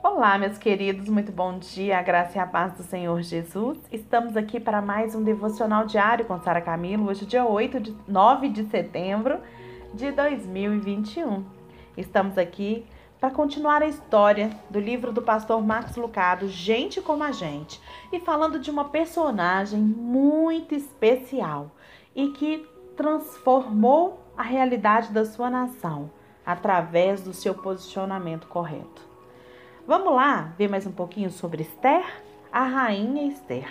Olá, meus queridos, muito bom dia, a graça e a paz do Senhor Jesus. Estamos aqui para mais um devocional diário com Sara Camilo, hoje, dia 8 de 9 de setembro de 2021. Estamos aqui para continuar a história do livro do pastor Max Lucado, Gente como a Gente, e falando de uma personagem muito especial e que transformou a realidade da sua nação através do seu posicionamento correto. Vamos lá ver mais um pouquinho sobre Esther, a rainha Esther.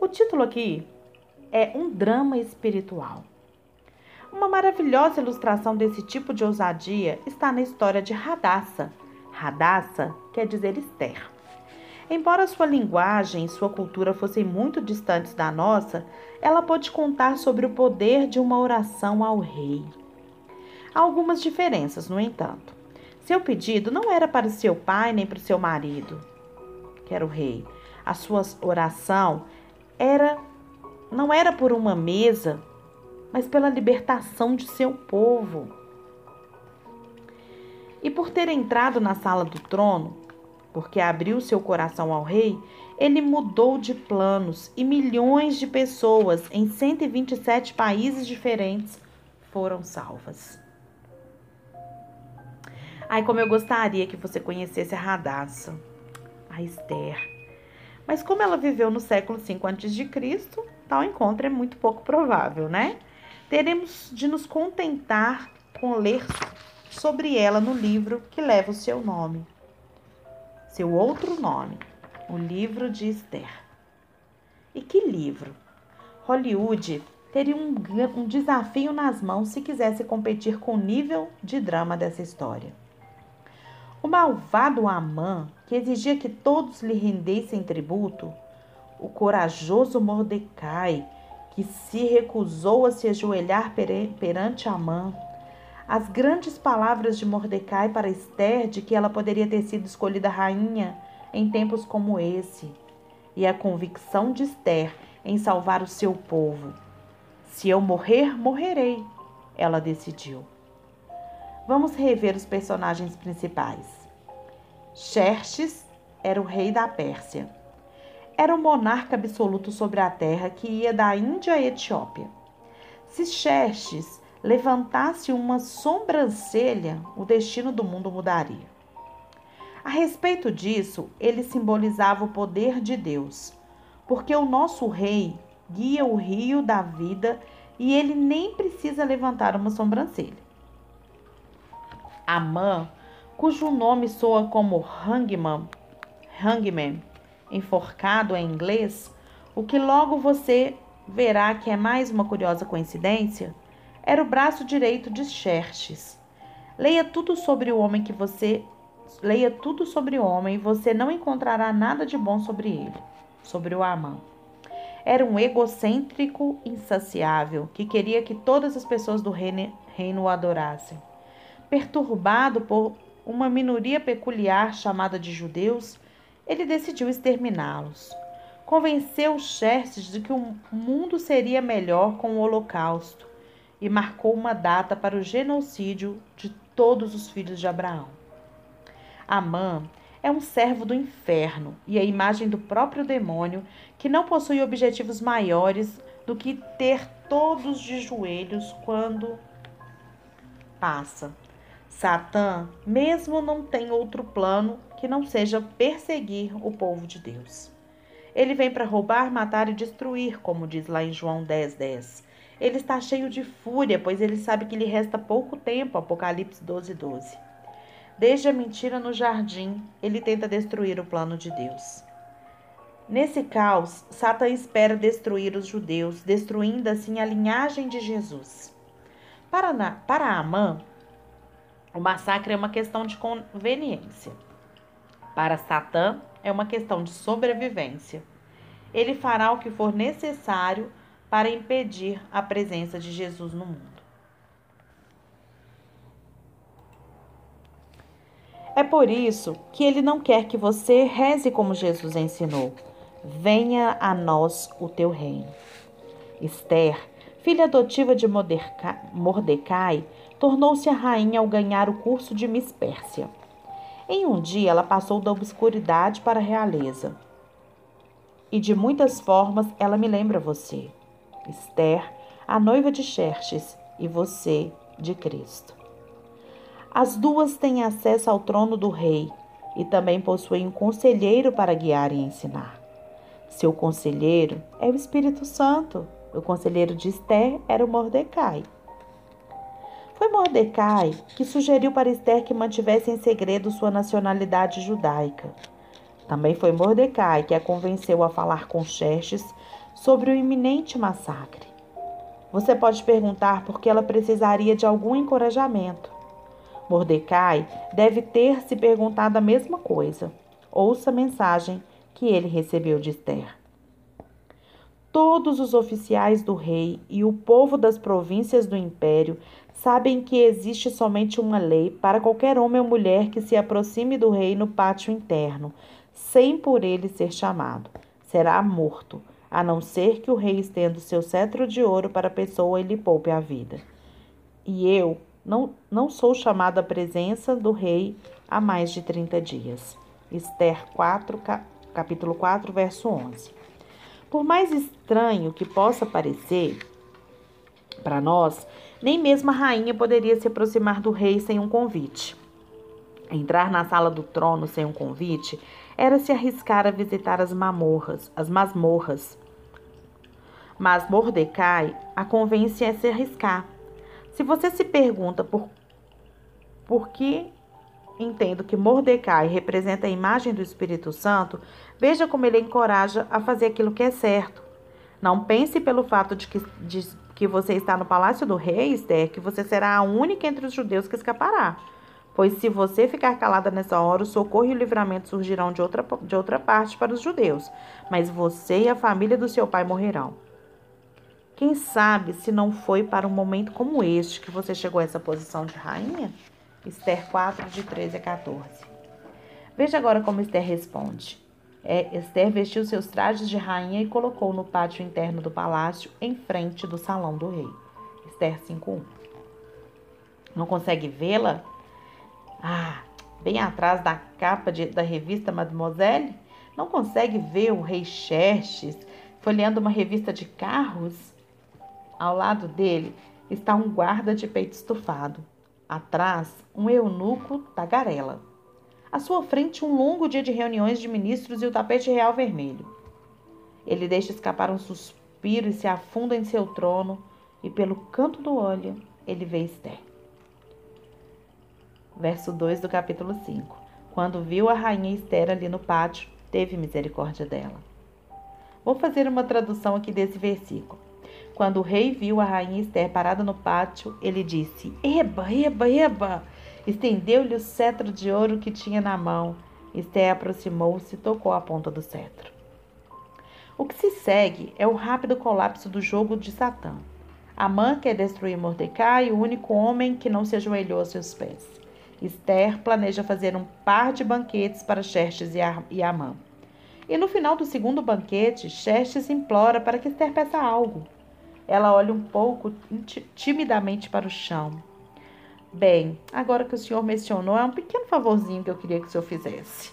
O título aqui é Um Drama Espiritual. Uma maravilhosa ilustração desse tipo de ousadia está na história de Radassa. Radassa quer dizer Esther. Embora sua linguagem e sua cultura fossem muito distantes da nossa, ela pôde contar sobre o poder de uma oração ao rei. Há algumas diferenças, no entanto. Seu pedido não era para seu pai nem para o seu marido, que era o rei. A sua oração era não era por uma mesa, mas pela libertação de seu povo. E por ter entrado na sala do trono, porque abriu seu coração ao rei, ele mudou de planos e milhões de pessoas em 127 países diferentes foram salvas. Ai, como eu gostaria que você conhecesse a Radassa, a Esther. Mas como ela viveu no século V a.C., tal encontro é muito pouco provável, né? teremos de nos contentar com ler sobre ela no livro que leva o seu nome, seu outro nome, o livro de Esther. E que livro? Hollywood teria um, um desafio nas mãos se quisesse competir com o nível de drama dessa história. O malvado Amã, que exigia que todos lhe rendessem tributo, o corajoso Mordecai, que se recusou a se ajoelhar perante Amã. As grandes palavras de Mordecai para Esther de que ela poderia ter sido escolhida rainha em tempos como esse, e a convicção de Esther em salvar o seu povo. Se eu morrer, morrerei, ela decidiu. Vamos rever os personagens principais. Xerxes era o rei da Pérsia era o monarca absoluto sobre a terra que ia da Índia à Etiópia. Se Xerxes levantasse uma sobrancelha, o destino do mundo mudaria. A respeito disso, ele simbolizava o poder de Deus, porque o nosso rei guia o rio da vida e ele nem precisa levantar uma sobrancelha. Amã, cujo nome soa como hangman, hangman enforcado em inglês, o que logo você verá que é mais uma curiosa coincidência, era o braço direito de Xerxes. Leia tudo sobre o homem que você leia tudo sobre o homem e você não encontrará nada de bom sobre ele, sobre o Amã. Era um egocêntrico insaciável que queria que todas as pessoas do reino, reino o adorassem. Perturbado por uma minoria peculiar chamada de judeus, ele decidiu exterminá-los. Convenceu Xerxes de que o mundo seria melhor com o Holocausto e marcou uma data para o genocídio de todos os filhos de Abraão. Amã é um servo do inferno e a imagem do próprio demônio que não possui objetivos maiores do que ter todos de joelhos quando passa. Satã, mesmo não tem outro plano que não seja perseguir o povo de Deus. Ele vem para roubar, matar e destruir, como diz lá em João 10, 10. Ele está cheio de fúria, pois ele sabe que lhe resta pouco tempo, Apocalipse 12, 12. Desde a mentira no jardim, ele tenta destruir o plano de Deus. Nesse caos, Satã espera destruir os judeus, destruindo assim a linhagem de Jesus. Para, para Amã, o massacre é uma questão de conveniência. Para Satã, é uma questão de sobrevivência. Ele fará o que for necessário para impedir a presença de Jesus no mundo. É por isso que ele não quer que você reze como Jesus ensinou. Venha a nós o teu reino. Esther, filha adotiva de Mordecai, tornou-se a rainha ao ganhar o curso de Miss Pérsia. Em um dia ela passou da obscuridade para a realeza. E de muitas formas ela me lembra você, Esther, a noiva de Xerxes, e você, de Cristo. As duas têm acesso ao trono do rei e também possuem um conselheiro para guiar e ensinar. Seu conselheiro é o Espírito Santo. O conselheiro de Esther era o Mordecai. Foi Mordecai que sugeriu para Esther que mantivesse em segredo sua nacionalidade judaica. Também foi Mordecai que a convenceu a falar com Xerxes sobre o iminente massacre. Você pode perguntar por que ela precisaria de algum encorajamento. Mordecai deve ter se perguntado a mesma coisa. Ouça a mensagem que ele recebeu de Esther. Todos os oficiais do rei e o povo das províncias do império sabem que existe somente uma lei para qualquer homem ou mulher que se aproxime do rei no pátio interno, sem por ele ser chamado. Será morto, a não ser que o rei estenda o seu cetro de ouro para a pessoa e lhe poupe a vida. E eu não, não sou chamado à presença do rei há mais de 30 dias. Esther 4, capítulo 4, verso 11. Por mais estranho que possa parecer para nós, nem mesmo a rainha poderia se aproximar do rei sem um convite. Entrar na sala do trono sem um convite era se arriscar a visitar as mamorras, as masmorras. Mas Mordecai a convence a se arriscar. Se você se pergunta por, por que entendo que Mordecai representa a imagem do Espírito Santo, veja como ele encoraja a fazer aquilo que é certo. Não pense pelo fato de que, de, que você está no palácio do rei, Esther, que você será a única entre os judeus que escapará. Pois se você ficar calada nessa hora, o socorro e o livramento surgirão de outra, de outra parte para os judeus, mas você e a família do seu pai morrerão. Quem sabe se não foi para um momento como este que você chegou a essa posição de rainha? Esther 4, de 13 a 14. Veja agora como Esther responde. É, Esther vestiu seus trajes de rainha e colocou no pátio interno do palácio, em frente do salão do rei. Esther 5.1 Não consegue vê-la? Ah, bem atrás da capa de, da revista Mademoiselle? Não consegue ver o rei Xerxes folheando uma revista de carros? Ao lado dele está um guarda de peito estufado. Atrás, um eunuco tagarela. À sua frente, um longo dia de reuniões de ministros e o tapete real vermelho. Ele deixa escapar um suspiro e se afunda em seu trono, e pelo canto do olho ele vê Esther. Verso 2 do capítulo 5. Quando viu a rainha Esther ali no pátio, teve misericórdia dela. Vou fazer uma tradução aqui desse versículo. Quando o rei viu a rainha Esther parada no pátio, ele disse: Eba, eba, eba! Estendeu-lhe o cetro de ouro que tinha na mão. Esté aproximou-se e tocou a ponta do cetro. O que se segue é o rápido colapso do jogo de Satã. Amã quer destruir Mordecai, o único homem que não se ajoelhou a seus pés. Esther planeja fazer um par de banquetes para Xerxes e Amã. E no final do segundo banquete, Xerxes implora para que Esther peça algo. Ela olha um pouco timidamente para o chão. Bem, agora que o senhor mencionou, é um pequeno favorzinho que eu queria que o senhor fizesse.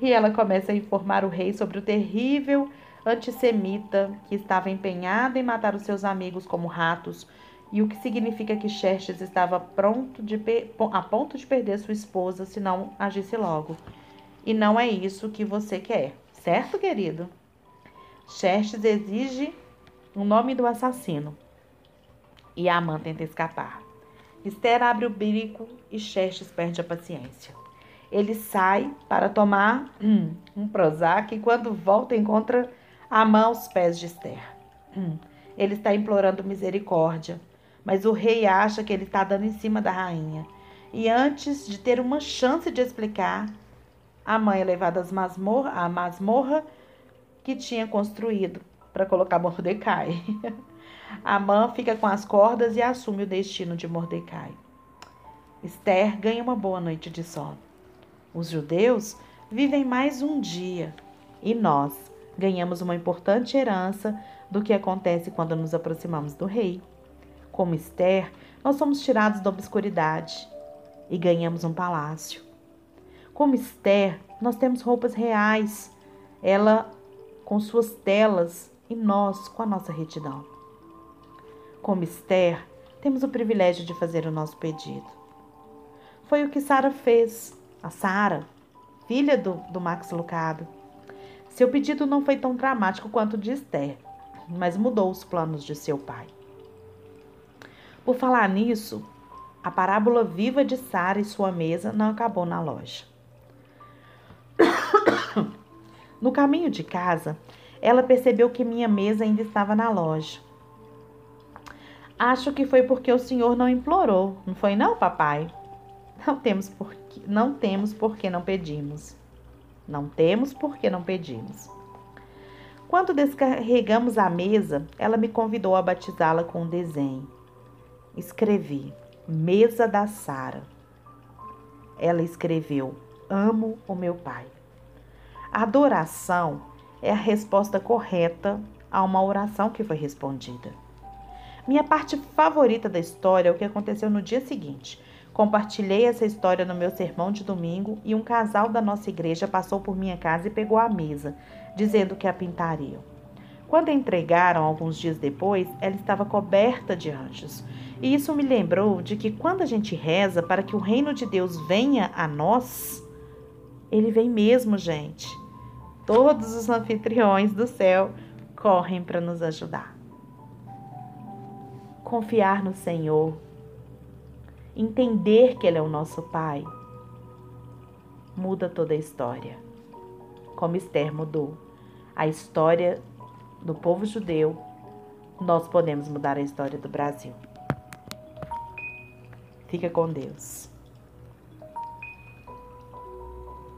E ela começa a informar o rei sobre o terrível antissemita que estava empenhado em matar os seus amigos como ratos, e o que significa que Xerxes estava pronto de a ponto de perder sua esposa se não agisse logo. E não é isso que você quer, certo, querido? Xerxes exige o nome do assassino. E Amã tenta escapar. Esther abre o bico e Xerxes perde a paciência. Ele sai para tomar hum, um Prozac e quando volta encontra a mão aos pés de Esther. Hum, ele está implorando misericórdia, mas o rei acha que ele está dando em cima da rainha. E antes de ter uma chance de explicar, a mãe é levada às masmorra, à masmorra que tinha construído para colocar Mordecai. Amã fica com as cordas e assume o destino de Mordecai. Esther ganha uma boa noite de sono. Os judeus vivem mais um dia e nós ganhamos uma importante herança do que acontece quando nos aproximamos do rei. Como Esther, nós somos tirados da obscuridade e ganhamos um palácio. Como Esther, nós temos roupas reais, ela com suas telas e nós com a nossa retidão. Como Esther, temos o privilégio de fazer o nosso pedido. Foi o que Sara fez, a Sara, filha do, do Max Lucado. Seu pedido não foi tão dramático quanto o de Esther, mas mudou os planos de seu pai. Por falar nisso, a parábola viva de Sara e sua mesa não acabou na loja. No caminho de casa, ela percebeu que minha mesa ainda estava na loja. Acho que foi porque o senhor não implorou, não foi não, papai? Não temos porque, não temos porque não pedimos. Não temos porque não pedimos. Quando descarregamos a mesa, ela me convidou a batizá-la com um desenho. Escrevi: Mesa da Sara. Ela escreveu: Amo o meu pai. Adoração é a resposta correta a uma oração que foi respondida. Minha parte favorita da história é o que aconteceu no dia seguinte. Compartilhei essa história no meu sermão de domingo e um casal da nossa igreja passou por minha casa e pegou a mesa, dizendo que a pintariam. Quando a entregaram alguns dias depois, ela estava coberta de anjos. E isso me lembrou de que quando a gente reza para que o reino de Deus venha a nós, ele vem mesmo, gente. Todos os anfitriões do céu correm para nos ajudar. Confiar no Senhor, entender que Ele é o nosso Pai, muda toda a história. Como Esther mudou a história do povo judeu, nós podemos mudar a história do Brasil. Fica com Deus.